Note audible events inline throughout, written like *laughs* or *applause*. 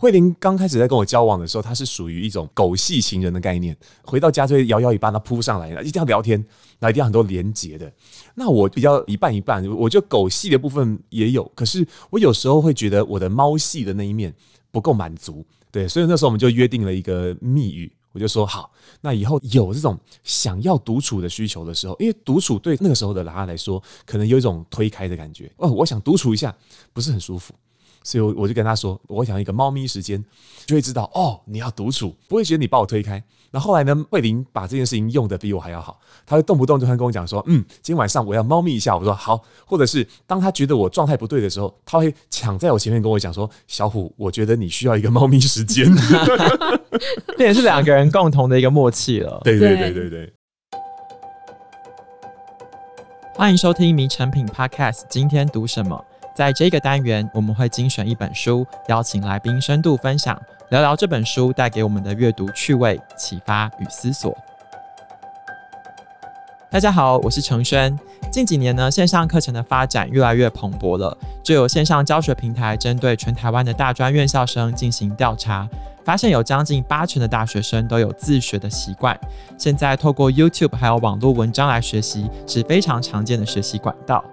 慧玲刚开始在跟我交往的时候，她是属于一种狗系情人的概念，回到家就会摇摇尾巴，她扑上来，一定要聊天，那一定要很多连结的。那我比较一半一半，我觉得狗系的部分也有，可是我有时候会觉得我的猫系的那一面不够满足，对，所以那时候我们就约定了一个密语，我就说好，那以后有这种想要独处的需求的时候，因为独处对那个时候的拉拉来说，可能有一种推开的感觉，哦，我想独处一下，不是很舒服。所以我就跟他说，我想一个猫咪时间，就会知道哦，你要独处，不会觉得你把我推开。那后来呢，慧玲把这件事情用的比我还要好，她会动不动就会跟我讲说，嗯，今天晚上我要猫咪一下。我说好，或者是当他觉得我状态不对的时候，他会抢在我前面跟我讲说，小虎，我觉得你需要一个猫咪时间。这也是两个人共同的一个默契了。对对对对 *laughs* 对。欢迎收听《迷成品 Podcast》，今天读什么？在这个单元，我们会精选一本书，邀请来宾深度分享，聊聊这本书带给我们的阅读趣味、启发与思索。大家好，我是承轩。近几年呢，线上课程的发展越来越蓬勃了，就有线上教学平台针对全台湾的大专院校生进行调查，发现有将近八成的大学生都有自学的习惯。现在透过 YouTube 还有网络文章来学习，是非常常见的学习管道。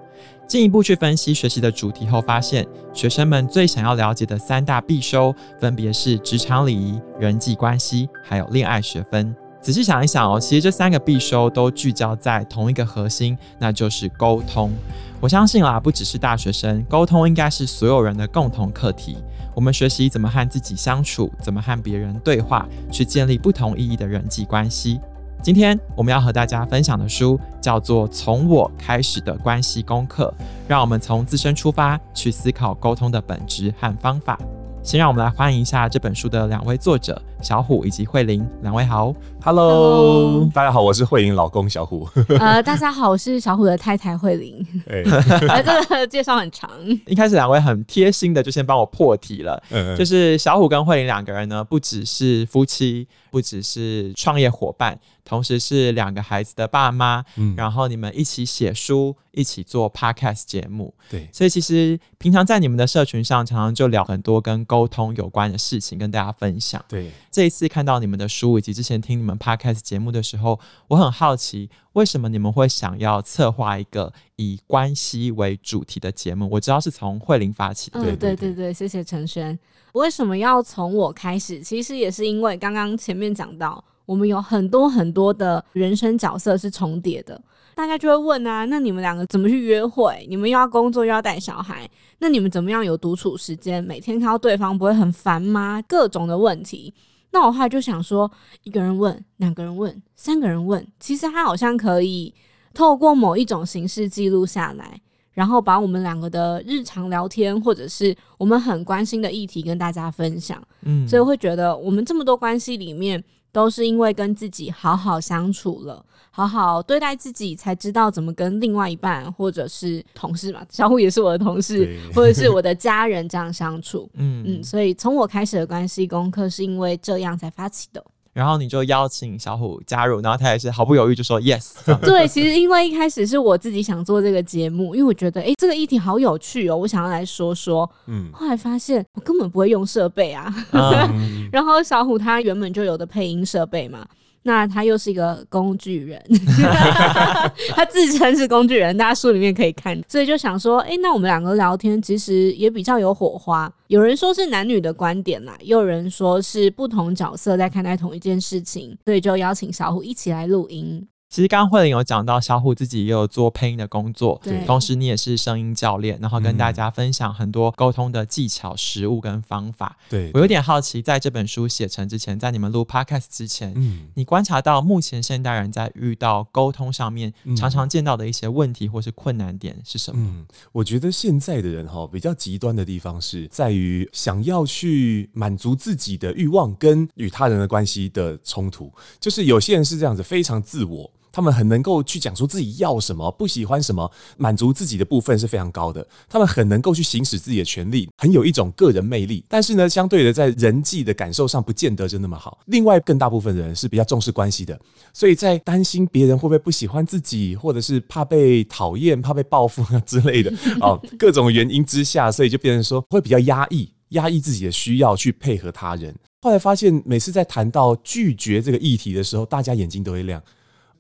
进一步去分析学习的主题后，发现学生们最想要了解的三大必修，分别是职场礼仪、人际关系，还有恋爱学分。仔细想一想哦，其实这三个必修都聚焦在同一个核心，那就是沟通。我相信啦，不只是大学生，沟通应该是所有人的共同课题。我们学习怎么和自己相处，怎么和别人对话，去建立不同意义的人际关系。今天我们要和大家分享的书叫做《从我开始的关系功课》，让我们从自身出发去思考沟通的本质和方法。先让我们来欢迎一下这本书的两位作者小虎以及慧玲，两位好，Hello，, Hello 大家好，我是慧玲老公小虎。呃，大家好，我是小虎的太太慧玲。哎、欸，*laughs* 这个介绍很长。一开始两位很贴心的就先帮我破题了，嗯嗯就是小虎跟慧玲两个人呢，不只是夫妻，不只是创业伙伴，同时是两个孩子的爸妈。嗯，然后你们一起写书。一起做 podcast 节目，对，所以其实平常在你们的社群上，常常就聊很多跟沟通有关的事情，跟大家分享。对，这一次看到你们的书，以及之前听你们 podcast 节目的时候，我很好奇，为什么你们会想要策划一个以关系为主题的节目？我知道是从慧玲发起的。对对对对，谢谢陈轩。为什么要从我开始？其实也是因为刚刚前面讲到，我们有很多很多的人生角色是重叠的。大家就会问啊，那你们两个怎么去约会？你们又要工作又要带小孩，那你们怎么样有独处时间？每天看到对方不会很烦吗？各种的问题。那我后来就想说，一个人问，两个人问，三个人问，其实他好像可以透过某一种形式记录下来，然后把我们两个的日常聊天，或者是我们很关心的议题跟大家分享。嗯，所以会觉得我们这么多关系里面，都是因为跟自己好好相处了。好好对待自己，才知道怎么跟另外一半或者是同事嘛，小虎也是我的同事，或者是我的家人这样相处。*laughs* 嗯嗯，所以从我开始的关系功课是因为这样才发起的。然后你就邀请小虎加入，然后他也是毫不犹豫就说 yes。对，其实因为一开始是我自己想做这个节目，因为我觉得哎，这个议题好有趣哦，我想要来说说。嗯，后来发现我根本不会用设备啊。嗯、*laughs* 然后小虎他原本就有的配音设备嘛。那他又是一个工具人，*laughs* *laughs* 他自称是工具人，大家书里面可以看，所以就想说，哎、那我们两个聊天其实也比较有火花。有人说是男女的观点啦，也有人说是不同角色在看待同一件事情，所以就邀请小虎一起来录音。其实刚刚慧玲有讲到，小虎自己也有做配音的工作，对，同时你也是声音教练，然后跟大家分享很多沟通的技巧、实务跟方法。对，我有点好奇，在这本书写成之前，在你们录 Podcast 之前，嗯，你观察到目前现代人在遇到沟通上面常常见到的一些问题或是困难点是什么？嗯，我觉得现在的人哈比较极端的地方是在于想要去满足自己的欲望跟与他人的关系的冲突，就是有些人是这样子，非常自我。他们很能够去讲出自己要什么、不喜欢什么，满足自己的部分是非常高的。他们很能够去行使自己的权利，很有一种个人魅力。但是呢，相对的，在人际的感受上，不见得就那么好。另外，更大部分的人是比较重视关系的，所以在担心别人会不会不喜欢自己，或者是怕被讨厌、怕被报复之类的 *laughs* 哦，各种原因之下，所以就变成说会比较压抑。压抑自己的需要去配合他人。后来发现，每次在谈到拒绝这个议题的时候，大家眼睛都会亮。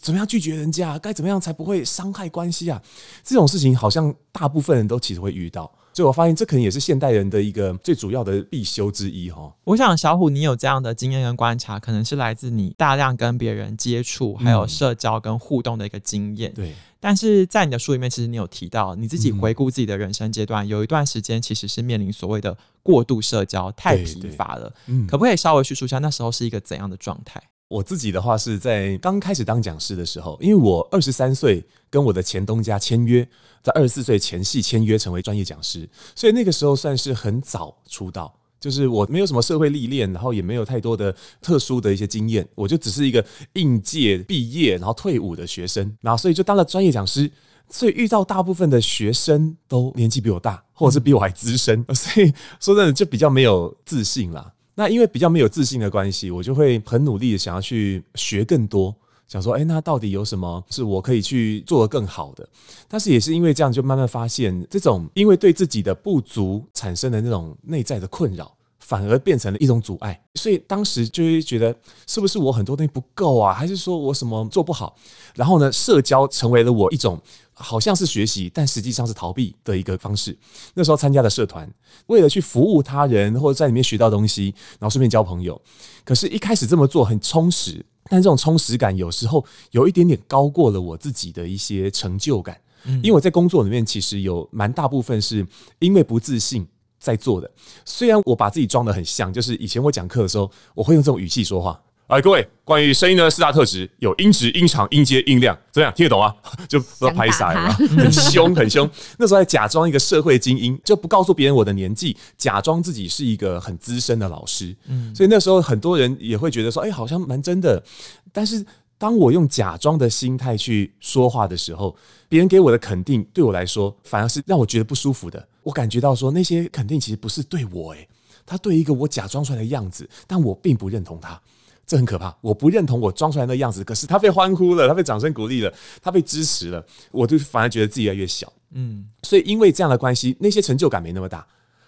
怎么样拒绝人家？该怎么样才不会伤害关系啊？这种事情好像大部分人都其实会遇到。所以我发现，这可能也是现代人的一个最主要的必修之一哈。我想小虎，你有这样的经验跟观察，可能是来自你大量跟别人接触，还有社交跟互动的一个经验。对。但是在你的书里面，其实你有提到你自己回顾自己的人生阶段，有一段时间其实是面临所谓的过度社交，太疲乏了。嗯。可不可以稍微叙述一下那时候是一个怎样的状态？我自己的话是在刚开始当讲师的时候，因为我二十三岁跟我的前东家签约，在二十四岁前戏签约成为专业讲师，所以那个时候算是很早出道，就是我没有什么社会历练，然后也没有太多的特殊的一些经验，我就只是一个应届毕业然后退伍的学生，然后所以就当了专业讲师，所以遇到大部分的学生都年纪比我大，或者是比我还资深，所以说真的就比较没有自信啦。那因为比较没有自信的关系，我就会很努力的想要去学更多，想说，哎，那到底有什么是我可以去做的更好的？但是也是因为这样，就慢慢发现，这种因为对自己的不足产生的那种内在的困扰，反而变成了一种阻碍。所以当时就会觉得，是不是我很多东西不够啊？还是说我什么做不好？然后呢，社交成为了我一种。好像是学习，但实际上是逃避的一个方式。那时候参加的社团，为了去服务他人，或者在里面学到东西，然后顺便交朋友。可是，一开始这么做很充实，但这种充实感有时候有一点点高过了我自己的一些成就感。因为我在工作里面，其实有蛮大部分是因为不自信在做的。虽然我把自己装的很像，就是以前我讲课的时候，我会用这种语气说话。哎，各位，关于声音的四大特质，有音质、音长、音阶、音量，怎么样？听得懂啊？*laughs* 就不知道拍啥了，*laughs* 很凶，很凶。那时候还假装一个社会精英，就不告诉别人我的年纪，假装自己是一个很资深的老师。嗯，所以那时候很多人也会觉得说，哎，好像蛮真的。但是当我用假装的心态去说话的时候，别人给我的肯定，对我来说反而是让我觉得不舒服的。我感觉到说，那些肯定其实不是对我，诶，他对一个我假装出来的样子，但我并不认同他。这很可怕，我不认同我装出来的样子，可是他被欢呼了，他被掌声鼓励了，他被支持了，我就反而觉得自己越来越小，嗯，所以因为这样的关系，那些成就感没那么大，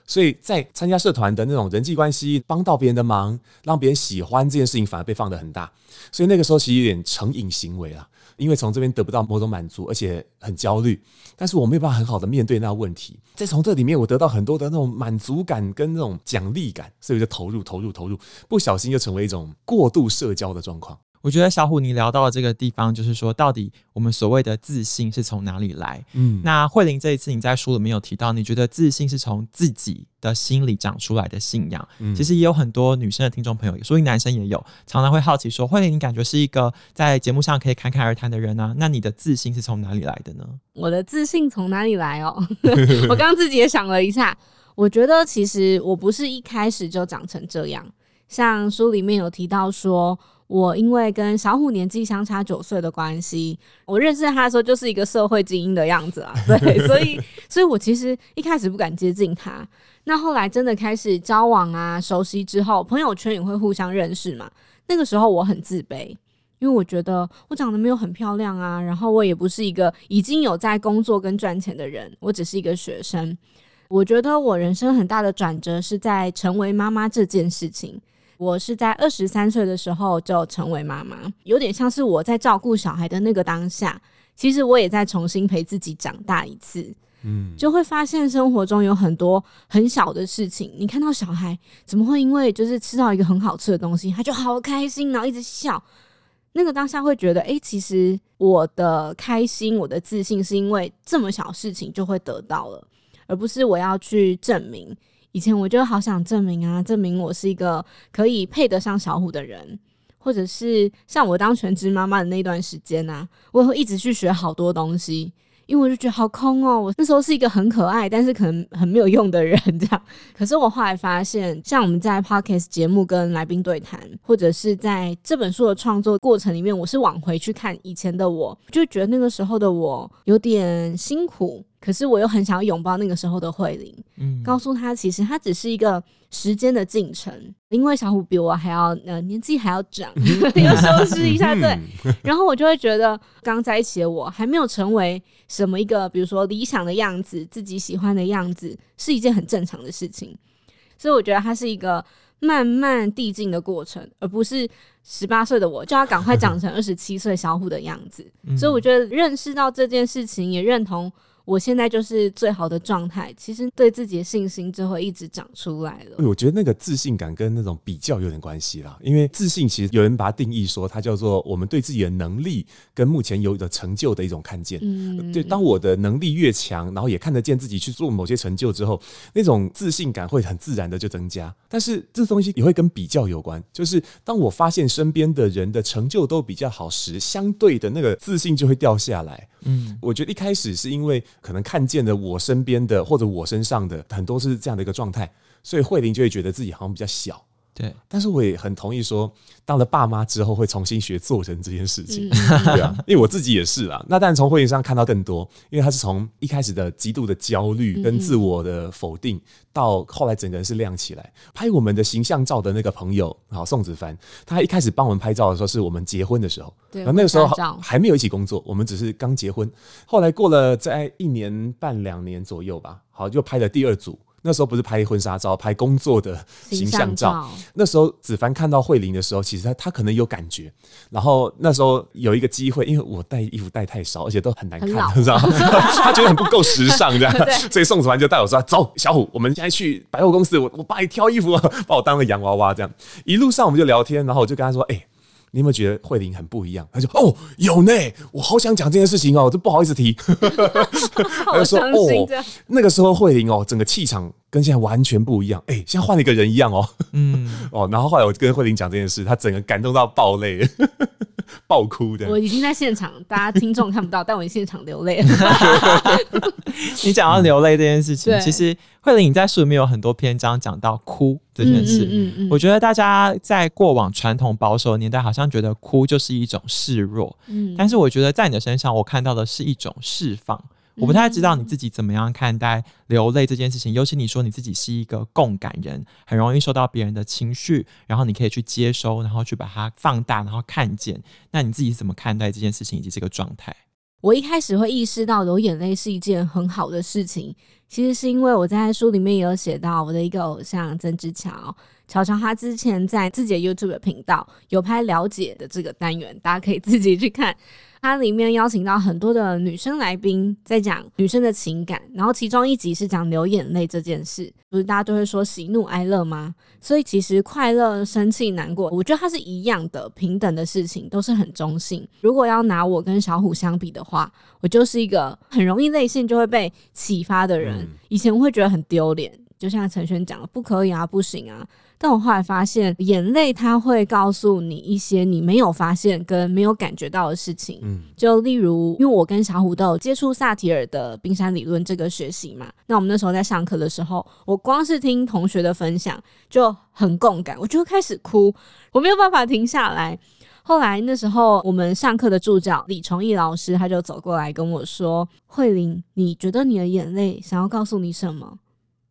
所以在参加社团的那种人际关系，帮到别人的忙，让别人喜欢这件事情，反而被放得很大，所以那个时候其实有点成瘾行为啊。因为从这边得不到某种满足，而且很焦虑，但是我没有办法很好的面对那个问题。再从这里面，我得到很多的那种满足感跟那种奖励感，所以就投入、投入、投入，不小心就成为一种过度社交的状况。我觉得小虎，你聊到的这个地方，就是说，到底我们所谓的自信是从哪里来？嗯，那慧玲这一次你在书里面有提到，你觉得自信是从自己的心里长出来的信仰。嗯，其实也有很多女生的听众朋友，所以男生也有，常常会好奇说，慧玲，你感觉是一个在节目上可以侃侃而谈的人呢、啊？那你的自信是从哪里来的呢？*laughs* 我的自信从哪里来哦？*laughs* 我刚刚自己也想了一下，我觉得其实我不是一开始就长成这样，像书里面有提到说。我因为跟小虎年纪相差九岁的关系，我认识他的时候就是一个社会精英的样子啊，*laughs* 对，*laughs* 所以，所以我其实一开始不敢接近他。那后来真的开始交往啊，熟悉之后，朋友圈也会互相认识嘛。那个时候我很自卑，因为我觉得我长得没有很漂亮啊，然后我也不是一个已经有在工作跟赚钱的人，我只是一个学生。我觉得我人生很大的转折是在成为妈妈这件事情。我是在二十三岁的时候就成为妈妈，有点像是我在照顾小孩的那个当下，其实我也在重新陪自己长大一次。嗯，就会发现生活中有很多很小的事情，你看到小孩怎么会因为就是吃到一个很好吃的东西，他就好开心，然后一直笑。那个当下会觉得，诶，其实我的开心、我的自信是因为这么小事情就会得到了，而不是我要去证明。以前我就好想证明啊，证明我是一个可以配得上小虎的人，或者是像我当全职妈妈的那段时间啊，我会一直去学好多东西。因为我就觉得好空哦，我那时候是一个很可爱，但是可能很没有用的人 *laughs* 这样。可是我后来发现，像我们在 Podcast 节目跟来宾对谈，或者是在这本书的创作过程里面，我是往回去看以前的我，就觉得那个时候的我有点辛苦。可是我又很想要拥抱那个时候的慧玲，嗯，告诉他其实他只是一个时间的进程，因为小虎比我还要呃年纪还要长，*laughs* 要收拾一下对，然后我就会觉得刚在一起的我还没有成为什么一个比如说理想的样子，自己喜欢的样子是一件很正常的事情，所以我觉得它是一个慢慢递进的过程，而不是十八岁的我就要赶快长成二十七岁小虎的样子。所以我觉得认识到这件事情，也认同。我现在就是最好的状态，其实对自己的信心就会一直长出来了。我觉得那个自信感跟那种比较有点关系啦，因为自信其实有人把它定义说，它叫做我们对自己的能力跟目前有的成就的一种看见。嗯，对，当我的能力越强，然后也看得见自己去做某些成就之后，那种自信感会很自然的就增加。但是这东西也会跟比较有关，就是当我发现身边的人的成就都比较好时，相对的那个自信就会掉下来。嗯，我觉得一开始是因为可能看见的我身边的或者我身上的很多是这样的一个状态，所以慧玲就会觉得自己好像比较小。对，但是我也很同意说，当了爸妈之后会重新学做人这件事情，对啊，因为我自己也是啦。那但从慧玲上看到更多，因为他是从一开始的极度的焦虑跟自我的否定，到后来整个人是亮起来。拍我们的形象照的那个朋友，好宋子凡，他一开始帮我们拍照的时候，是我们结婚的时候，对，那个时候还没有一起工作，我们只是刚结婚。后来过了在一年半两年左右吧，好，就拍了第二组。那时候不是拍婚纱照，拍工作的形象照。照那时候子凡看到慧玲的时候，其实他他可能有感觉。然后那时候有一个机会，因为我带衣服带太少，而且都很难看，你知道吗？*laughs* 他觉得很不够时尚，这样。*laughs* *laughs* 所以宋子凡就带我说：“走，小虎，我们现在去百货公司，我我帮你挑衣服，把我当个洋娃娃这样。”一路上我们就聊天，然后我就跟他说：“哎、欸。”你有没有觉得慧玲很不一样？他就哦，有呢，我好想讲这件事情哦，这不好意思提。*laughs* 他就说哦，那个时候慧玲哦，整个气场跟现在完全不一样，哎、欸，像换了一个人一样哦。嗯，*laughs* 哦，然后后来我跟慧玲讲这件事，她整个感动到爆泪。爆哭的，我已经在现场，大家听众看不到，但我已经现场流泪了。*laughs* 你讲到流泪这件事情，嗯、其实慧玲你在书里面有很多篇章讲到哭这件事。嗯嗯嗯嗯、我觉得大家在过往传统保守年代，好像觉得哭就是一种示弱。嗯，但是我觉得在你的身上，我看到的是一种释放。我不太知道你自己怎么样看待流泪这件事情，尤其你说你自己是一个共感人，很容易受到别人的情绪，然后你可以去接收，然后去把它放大，然后看见。那你自己怎么看待这件事情以及这个状态？我一开始会意识到流眼泪是一件很好的事情，其实是因为我在书里面也有写到我的一个偶像曾之乔，乔乔他之前在自己的 YouTube 频道有拍了解的这个单元，大家可以自己去看。它里面邀请到很多的女生来宾，在讲女生的情感，然后其中一集是讲流眼泪这件事。不是大家都会说喜怒哀乐吗？所以其实快乐、生气、难过，我觉得它是一样的，平等的事情，都是很中性。如果要拿我跟小虎相比的话，我就是一个很容易内心就会被启发的人。以前我会觉得很丢脸，就像陈轩讲的，不可以啊，不行啊。但我后来发现，眼泪它会告诉你一些你没有发现跟没有感觉到的事情。嗯，就例如，因为我跟小虎都有接触萨提尔的冰山理论这个学习嘛，那我们那时候在上课的时候，我光是听同学的分享就很共感，我就开始哭，我没有办法停下来。后来那时候我们上课的助教李崇义老师他就走过来跟我说：“慧玲，你觉得你的眼泪想要告诉你什么？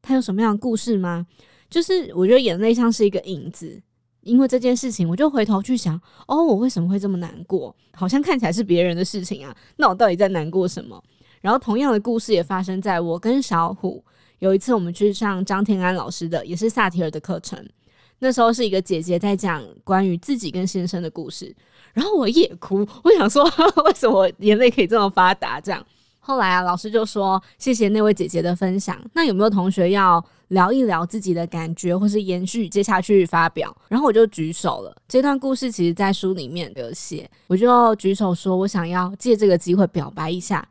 他有什么样的故事吗？”就是我觉得眼泪像是一个影子，因为这件事情，我就回头去想，哦，我为什么会这么难过？好像看起来是别人的事情啊，那我到底在难过什么？然后同样的故事也发生在我跟小虎。有一次我们去上张天安老师的，也是萨提尔的课程，那时候是一个姐姐在讲关于自己跟先生的故事，然后我也哭，我想说 *laughs* 为什么眼泪可以这么发达？这样后来啊，老师就说谢谢那位姐姐的分享。那有没有同学要？聊一聊自己的感觉，或是延续接下去发表，然后我就举手了。这段故事其实在书里面有写，我就举手说，我想要借这个机会表白一下。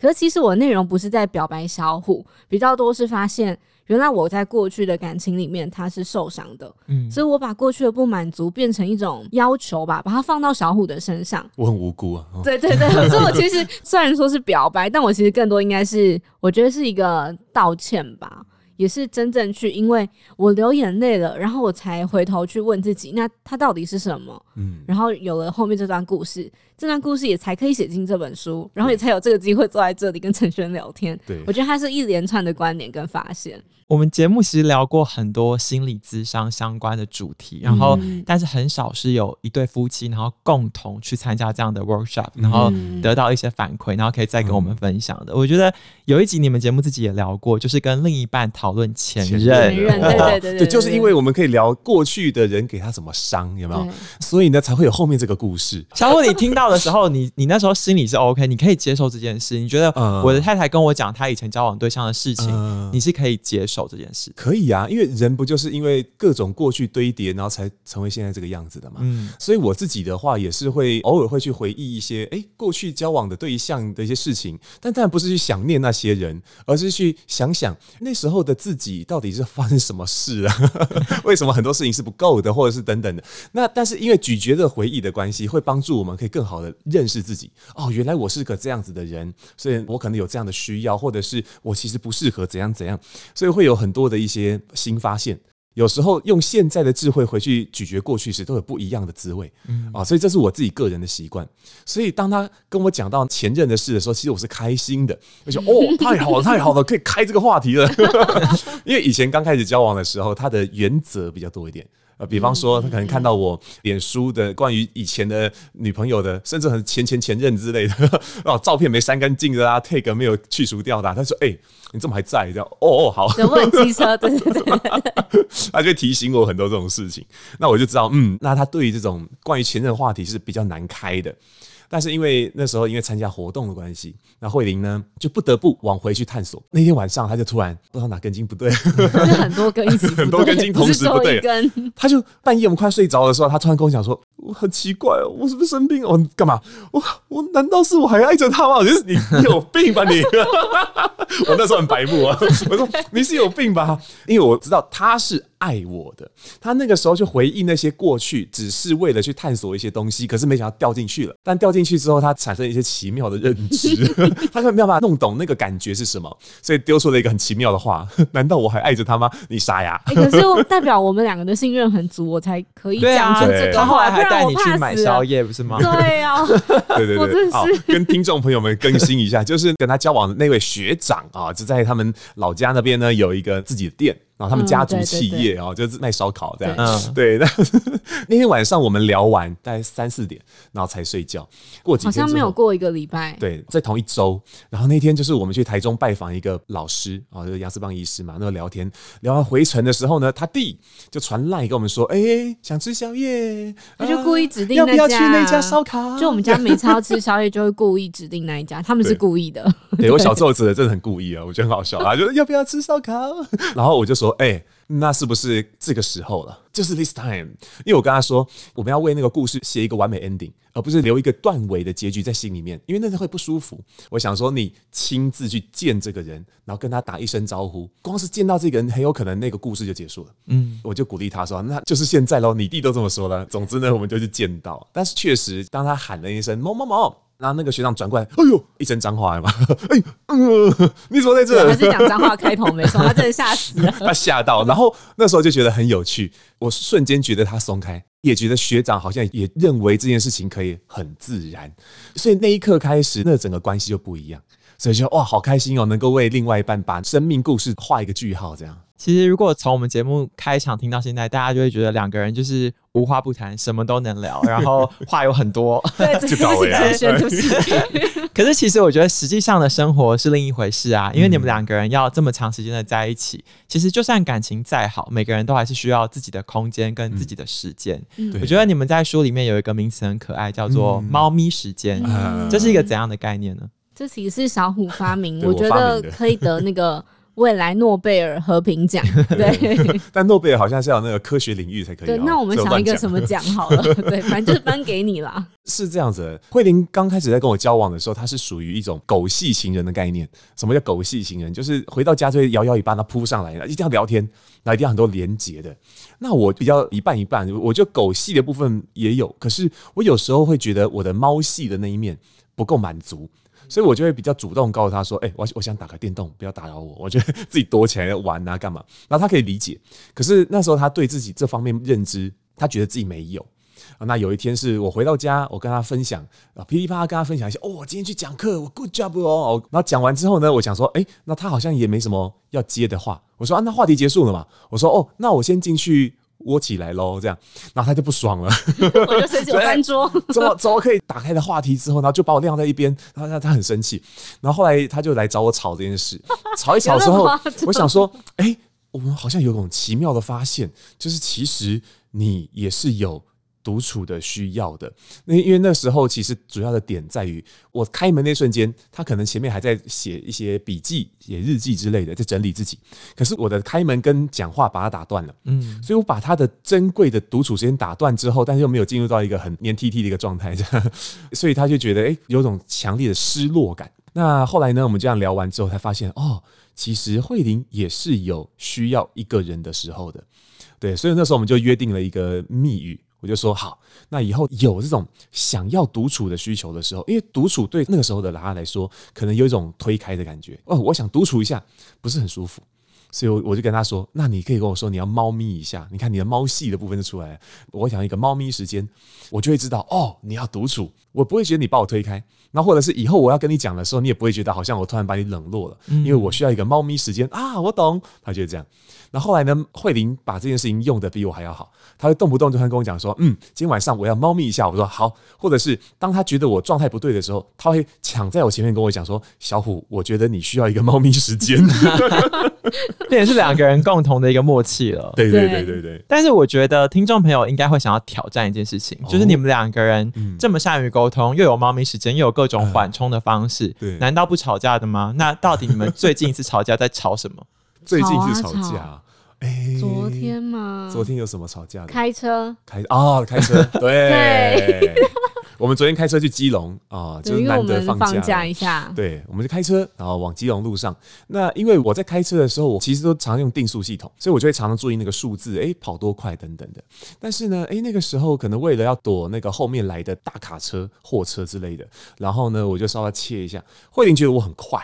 可是其实我内容不是在表白小虎，比较多是发现原来我在过去的感情里面他是受伤的，嗯，所以我把过去的不满足变成一种要求吧，把它放到小虎的身上。我很无辜啊，对对对，所以我其实虽然说是表白，但我其实更多应该是我觉得是一个道歉吧。也是真正去，因为我流眼泪了，然后我才回头去问自己，那它到底是什么？嗯，然后有了后面这段故事，这段故事也才可以写进这本书，然后也才有这个机会坐在这里跟陈轩聊天。对，我觉得它是一连串的观点跟发现。我们节目其实聊过很多心理咨商相关的主题，然后、嗯、但是很少是有一对夫妻，然后共同去参加这样的 workshop，然后得到一些反馈，然后可以再跟我们分享的。嗯、我觉得有一集你们节目自己也聊过，就是跟另一半讨。论前任。前任，对对对 *laughs* 对，对，就是因为我们可以聊过去的人给他什么伤，有没有？所以呢，才会有后面这个故事。*laughs* 小虎，你听到的时候，你你那时候心里是 OK，你可以接受这件事。你觉得我的太太跟我讲她以前交往对象的事情，你是可以接受这件事？可以啊，因为人不就是因为各种过去堆叠，然后才成为现在这个样子的嘛。嗯，所以我自己的话也是会偶尔会去回忆一些哎过去交往的对象的一些事情，但当然不是去想念那些人，而是去想想那时候的自己到底是发生什么事啊？*laughs* 为什么很多事情是不够的，或者是等等的？那但是因为咀嚼的回忆的关系，会帮助我们可以更好的认识自己。哦，原来我是个这样子的人，所以我可能有这样的需要，或者是我其实不适合怎样怎样，所以会有很多的一些新发现。有时候用现在的智慧回去咀嚼过去时，都有不一样的滋味。嗯啊，所以这是我自己个人的习惯。所以当他跟我讲到前任的事的时候，其实我是开心的，我就哦，*laughs* 太好了，太好了，可以开这个话题了。*laughs* 因为以前刚开始交往的时候，他的原则比较多一点。呃，比方说，他可能看到我脸书的关于以前的女朋友的，甚至很前前前任之类的哦，*laughs* 照片没删干净的啊，tag 没有去除掉的，他说：“哎、欸，你怎么还在？”这样哦哦，好。有问机车，对对对。*laughs* 他就提醒我很多这种事情，那我就知道，嗯，那他对于这种关于前任的话题是比较难开的。但是因为那时候因为参加活动的关系，那慧玲呢就不得不往回去探索。那天晚上，她就突然不知道哪根筋不对，很多根一起 *laughs* 很多根筋同时不对。她就半夜我们快睡着的时候，她突然跟我讲说：“我很奇怪哦，我是不是生病？我干嘛？我我难道是我还爱着他吗？我觉得你你有病吧你？” *laughs* 我那时候很白目啊，我说：“你是有病吧？”因为我知道他是。爱我的，他那个时候就回忆那些过去，只是为了去探索一些东西，可是没想到掉进去了。但掉进去之后，他产生一些奇妙的认知，*laughs* 他根本没有办法弄懂那个感觉是什么，所以丢出了一个很奇妙的话：难道我还爱着他吗？你傻呀！欸、可是代表我们两个的信任很足，我才可以讲出这个话。他后来还带你去买宵夜，不是吗？对呀、啊，对 *laughs* 对对，好，跟听众朋友们更新一下，就是跟他交往的那位学长啊，就在他们老家那边呢，有一个自己的店。然后他们家族企业哦，就是卖烧烤这样。嗯，对。*laughs* 那那天晚上我们聊完大概三四点，然后才睡觉。过几天好像没有过一个礼拜。对，在同一周。然后那天就是我们去台中拜访一个老师啊，就是杨思邦医师嘛。那个聊天聊完回程的时候呢，他弟就传赖跟我们说：“哎，想吃宵夜。”他就故意指定要不要去那家烧烤。*laughs* 就我们家每次要吃宵夜，就会故意指定那一家。*laughs* 他们是故意的。对，我小时候真的真的很故意啊，我觉得很好笑啊，就要不要吃烧烤？然后我就说。说哎，那是不是这个时候了？就是 this time，因为我跟他说，我们要为那个故事写一个完美 ending，而不是留一个断尾的结局在心里面，因为那个会不舒服。我想说，你亲自去见这个人，然后跟他打一声招呼，光是见到这个人，很有可能那个故事就结束了。嗯，我就鼓励他说，那就是现在喽。你弟都这么说了，总之呢，我们就去见到。但是确实，当他喊了一声“某某某”。然后那个学长转过来，哎呦，一声脏话嘛，*laughs* 哎，嗯，你怎么在这？他是讲脏话开头没错，他真的吓死了，*laughs* 他吓到。然后那时候就觉得很有趣，我瞬间觉得他松开，也觉得学长好像也认为这件事情可以很自然，所以那一刻开始，那整个关系就不一样。所以就哇，好开心哦，能够为另外一半把生命故事画一个句号，这样。其实，如果从我们节目开场听到现在，大家就会觉得两个人就是无话不谈，什么都能聊，*laughs* 然后话有很多。对，就搞了。*laughs* *laughs* 可是，其实我觉得实际上的生活是另一回事啊，因为你们两个人要这么长时间的在一起，嗯、其实就算感情再好，每个人都还是需要自己的空间跟自己的时间。嗯、我觉得你们在书里面有一个名词很可爱，叫做“猫咪时间”，嗯、这是一个怎样的概念呢？这其实是小虎发明，*laughs* 我觉得可以得那个。*laughs* 未来诺贝尔和平奖，*laughs* 对，但诺贝尔好像是要那个科学领域才可以。对，那我们想一个什么奖好了？对，反正就是颁给你啦。是这样子的，慧玲刚开始在跟我交往的时候，她是属于一种狗系情人的概念。什么叫狗系情人？就是回到家就会摇摇尾巴，她扑上来，一定要聊天，那一定要很多连结的。那我比较一半一半，我觉得狗系的部分也有，可是我有时候会觉得我的猫系的那一面不够满足。所以我就会比较主动告诉他说：“哎，我我想打个电动，不要打扰我。我觉得 *laughs* 自己躲起来玩啊，干嘛？然后他可以理解。可是那时候他对自己这方面认知，他觉得自己没有。那有一天是我回到家，我跟他分享啊，噼里啪啦跟他分享一下。哦，我今天去讲课，我 good job 哦。然后讲完之后呢，我想说，哎，那他好像也没什么要接的话。我说啊，那话题结束了嘛？我说哦，那我先进去窝起来喽，这样，然后他就不爽了，我就生气，我翻桌，*laughs* 怎么怎么可以打开的话题之后，然后就把我晾在一边，然后他他很生气，然后后来他就来找我吵这件事，吵一吵之后，*laughs* 我想说，哎、欸，我们好像有种奇妙的发现，就是其实你也是有。独处的需要的，那因为那时候其实主要的点在于，我开门那瞬间，他可能前面还在写一些笔记、写日记之类的，在整理自己。可是我的开门跟讲话把他打断了，嗯，所以我把他的珍贵的独处时间打断之后，但是又没有进入到一个很黏 T T 的一个状态，*laughs* 所以他就觉得哎，有种强烈的失落感。那后来呢，我们这样聊完之后，才发现哦，其实慧玲也是有需要一个人的时候的，对，所以那时候我们就约定了一个密语。我就说好，那以后有这种想要独处的需求的时候，因为独处对那个时候的拉拉来说，可能有一种推开的感觉。哦，我想独处一下，不是很舒服，所以我就跟他说，那你可以跟我说你要猫咪一下，你看你的猫系的部分就出来了，我想一个猫咪时间，我就会知道哦，你要独处，我不会觉得你把我推开，那或者是以后我要跟你讲的时候，你也不会觉得好像我突然把你冷落了，因为我需要一个猫咪时间啊，我懂，他就这样。那后来呢？慧玲把这件事情用的比我还要好，她会动不动就会跟我讲说：“嗯，今天晚上我要猫咪一下。”我说：“好。”或者是当她觉得我状态不对的时候，她会抢在我前面跟我讲说：“小虎，我觉得你需要一个猫咪时间。*laughs* ”这也是两个人共同的一个默契了。*laughs* 对对对对对。但是我觉得听众朋友应该会想要挑战一件事情，就是你们两个人这么善于沟通，又有猫咪时间，又有各种缓冲的方式，对，难道不吵架的吗？那到底你们最近一次吵架在吵什么？*laughs* 最近一次吵架。哎，欸、昨天嘛，昨天有什么吵架的？开车，开啊、哦，开车，*laughs* 对，对我们昨天开车去基隆啊，就是难得放假，放假一下，对，我们就开车，然后往基隆路上。那因为我在开车的时候，我其实都常用定速系统，所以我就会常常注意那个数字，哎、欸，跑多快等等的。但是呢，哎、欸，那个时候可能为了要躲那个后面来的大卡车、货车之类的，然后呢，我就稍微切一下。慧玲觉得我很快，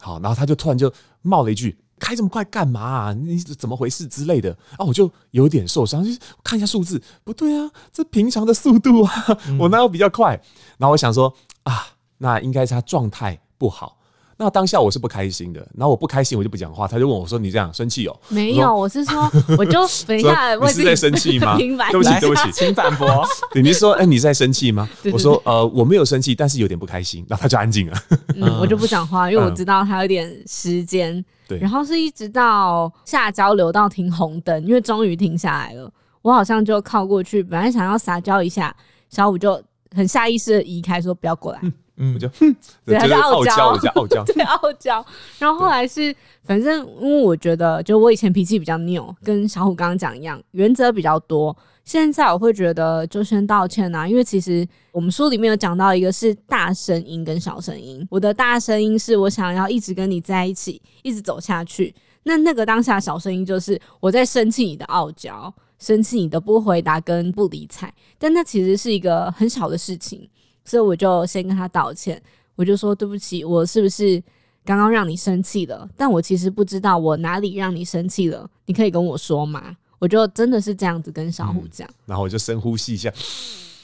好，然后他就突然就冒了一句。开这么快干嘛啊？你怎么回事之类的啊？我就有点受伤，就是看一下数字，不对啊，这平常的速度啊，我哪有比较快？然后我想说啊，那应该是他状态不好。那当下我是不开心的，然后我不开心，我就不讲话。他就问我说：“你这样生气哦？”没有，我是说，*laughs* 我就等一下，*laughs* *laughs* 你是在生气吗？对不起，对不起，请反驳。你是说，哎，你在生气吗？我说，呃，我没有生气，但是有点不开心。然后他就安静了。嗯，我就不讲话，因为我知道他有点时间。对，然后是一直到下交流道停红灯，因为终于停下来了。我好像就靠过去，本来想要撒娇一下，小五就很下意识的移开，说不要过来。嗯嗯，我就 *laughs* 哼，对，他就傲娇，傲娇，*laughs* 对，傲娇。然后后来是，反正因为我觉得，就我以前脾气比较拗，跟小虎刚刚讲一样，原则比较多。现在我会觉得，就先道歉啊，因为其实我们书里面有讲到，一个是大声音跟小声音。我的大声音是我想要一直跟你在一起，一直走下去。那那个当下小声音就是我在生气你的傲娇，生气你的不回答跟不理睬。但那其实是一个很小的事情。所以我就先跟他道歉，我就说对不起，我是不是刚刚让你生气了？但我其实不知道我哪里让你生气了，你可以跟我说吗？我就真的是这样子跟小虎讲，嗯，然后我就深呼吸一下。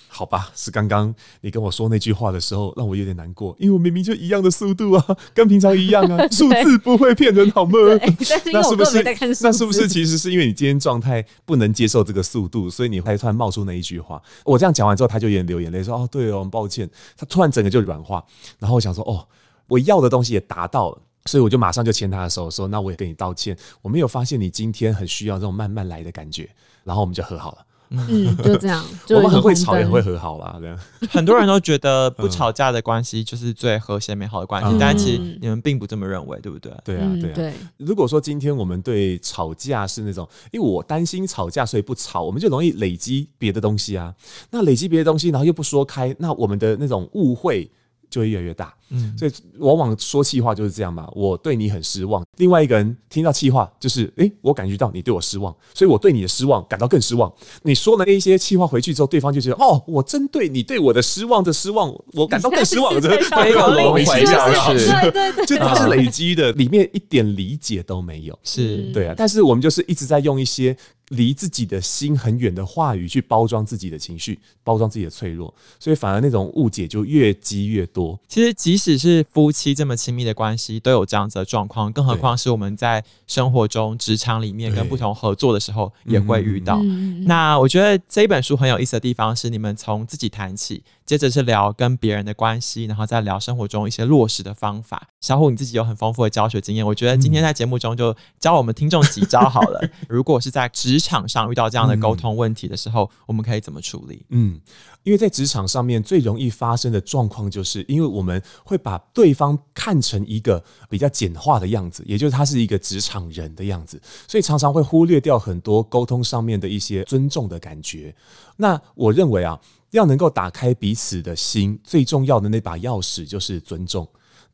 好吧，是刚刚你跟我说那句话的时候，让我有点难过，因为我明明就一样的速度啊，跟平常一样啊，*laughs* 数字不会骗人，好吗？那是不是？那是不是其实是因为你今天状态不能接受这个速度，所以你才突然冒出那一句话？我这样讲完之后，他就有点流眼泪，说：“哦，对哦，很抱歉。”他突然整个就软化，然后我想说：“哦，我要的东西也达到了，所以我就马上就牵他的手，说：‘那我也跟你道歉，我没有发现你今天很需要这种慢慢来的感觉。’然后我们就和好了。”嗯，就这样。*laughs* 我们很会吵，也很会和好啦。这样，很多人都觉得不吵架的关系就是最和谐美好的关系，但其实你们并不这么认为，对不对？对啊，对啊。如果说今天我们对吵架是那种，因为我担心吵架，所以不吵，我们就容易累积别的东西啊。那累积别的东西，然后又不说开，那我们的那种误会。就会越来越大，嗯，所以往往说气话就是这样嘛。我对你很失望，另外一个人听到气话就是，诶，我感觉到你对我失望，所以我对你的失望感到更失望。你说了那些气话回去之后，对方就觉得，哦，我针对你对我的失望的失望，我感到更失望。这个轮回是对对对，*laughs* 就它是累积的，里面一点理解都没有，是对啊。但是我们就是一直在用一些。离自己的心很远的话语去包装自己的情绪，包装自己的脆弱，所以反而那种误解就越积越多。其实即即使是夫妻这么亲密的关系，都有这样子的状况，更何况是我们在生活中、职场里面跟不同合作的时候也会遇到。那我觉得这一本书很有意思的地方是，你们从自己谈起，接着是聊跟别人的关系，然后再聊生活中一些落实的方法。小虎，你自己有很丰富的教学经验，我觉得今天在节目中就教我们听众几招好了。*laughs* 如果是在职场上遇到这样的沟通问题的时候，我们可以怎么处理？嗯，因为在职场上面最容易发生的状况，就是因为我们会把对方看成一个比较简化的样子，也就是他是一个职场人的样子，所以常常会忽略掉很多沟通上面的一些尊重的感觉。那我认为啊，要能够打开彼此的心，最重要的那把钥匙就是尊重。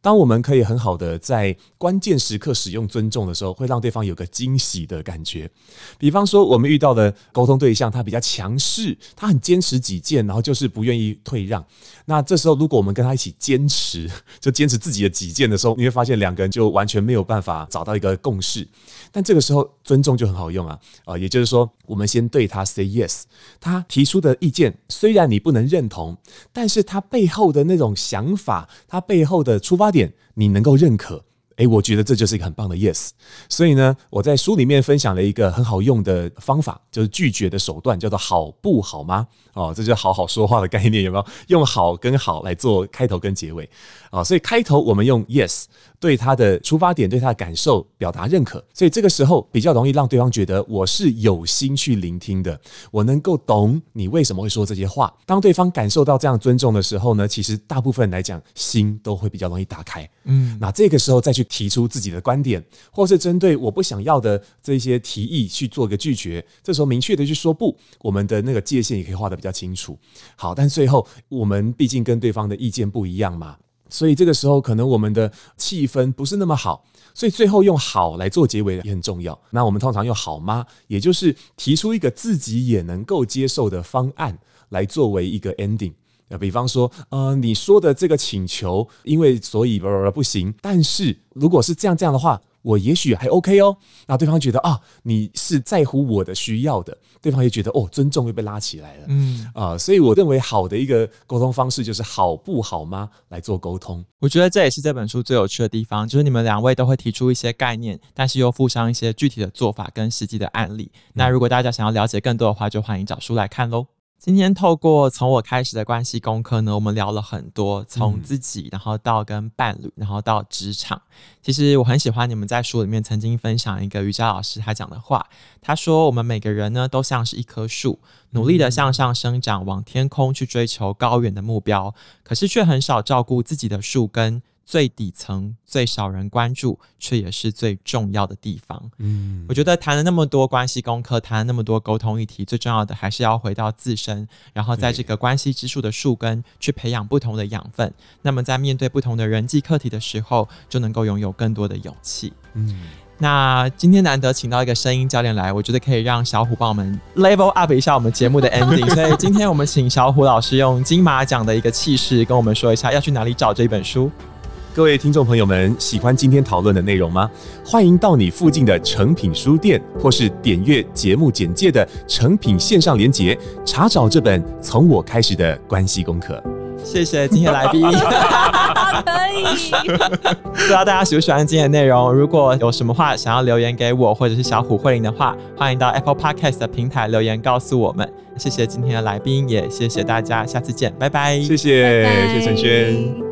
当我们可以很好的在关键时刻使用尊重的时候，会让对方有个惊喜的感觉。比方说，我们遇到的沟通对象，他比较强势，他很坚持己见，然后就是不愿意退让。那这时候，如果我们跟他一起坚持，就坚持自己的己见的时候，你会发现两个人就完全没有办法找到一个共识。但这个时候，尊重就很好用啊，啊，也就是说，我们先对他 say yes，他提出的意见虽然你不能认同，但是他背后的那种想法，他背后的出发点，你能够认可。诶，我觉得这就是一个很棒的 yes。所以呢，我在书里面分享了一个很好用的方法，就是拒绝的手段，叫做好不好吗？哦，这就好好说话的概念，有没有？用好跟好来做开头跟结尾啊。所以开头我们用 yes，对他的出发点、对他的感受表达认可。所以这个时候比较容易让对方觉得我是有心去聆听的，我能够懂你为什么会说这些话。当对方感受到这样尊重的时候呢，其实大部分来讲心都会比较容易打开。嗯，那这个时候再去。提出自己的观点，或是针对我不想要的这些提议去做个拒绝。这时候明确的去说不，我们的那个界限也可以画得比较清楚。好，但最后我们毕竟跟对方的意见不一样嘛，所以这个时候可能我们的气氛不是那么好，所以最后用好来做结尾也很重要。那我们通常用好吗？也就是提出一个自己也能够接受的方案来作为一个 ending。那比方说，呃，你说的这个请求，因为所以不不行。但是如果是这样这样的话，我也许还 OK 哦。那对方觉得啊，你是在乎我的需要的，对方也觉得哦，尊重又被拉起来了。嗯啊，所以我认为好的一个沟通方式就是好不好吗？来做沟通。我觉得这也是这本书最有趣的地方，就是你们两位都会提出一些概念，但是又附上一些具体的做法跟实际的案例。那如果大家想要了解更多的话，就欢迎找书来看喽。今天透过从我开始的关系功课呢，我们聊了很多，从自己，然后到跟伴侣，然后到职场。其实我很喜欢你们在书里面曾经分享一个瑜伽老师他讲的话，他说我们每个人呢都像是一棵树，努力的向上生长，往天空去追求高远的目标，可是却很少照顾自己的树根。最底层最少人关注，却也是最重要的地方。嗯，我觉得谈了那么多关系功课，谈了那么多沟通议题，最重要的还是要回到自身，然后在这个关系之树的树根去培养不同的养分。那么在面对不同的人际课题的时候，就能够拥有更多的勇气。嗯，那今天难得请到一个声音教练来，我觉得可以让小虎帮我们 level up 一下我们节目的 ending。*laughs* 所以今天我们请小虎老师用金马奖的一个气势跟我们说一下，要去哪里找这一本书。各位听众朋友们，喜欢今天讨论的内容吗？欢迎到你附近的诚品书店，或是点阅节目简介的诚品线上连结，查找这本《从我开始的关系功课》。谢谢今天来宾，*laughs* 可以。不知道大家喜不喜欢今天的内容？如果有什么话想要留言给我，或者是小虎慧玲的话，欢迎到 Apple Podcast 的平台留言告诉我们。谢谢今天的来宾，也谢谢大家，下次见，拜拜。谢谢，拜拜谢谢陈轩。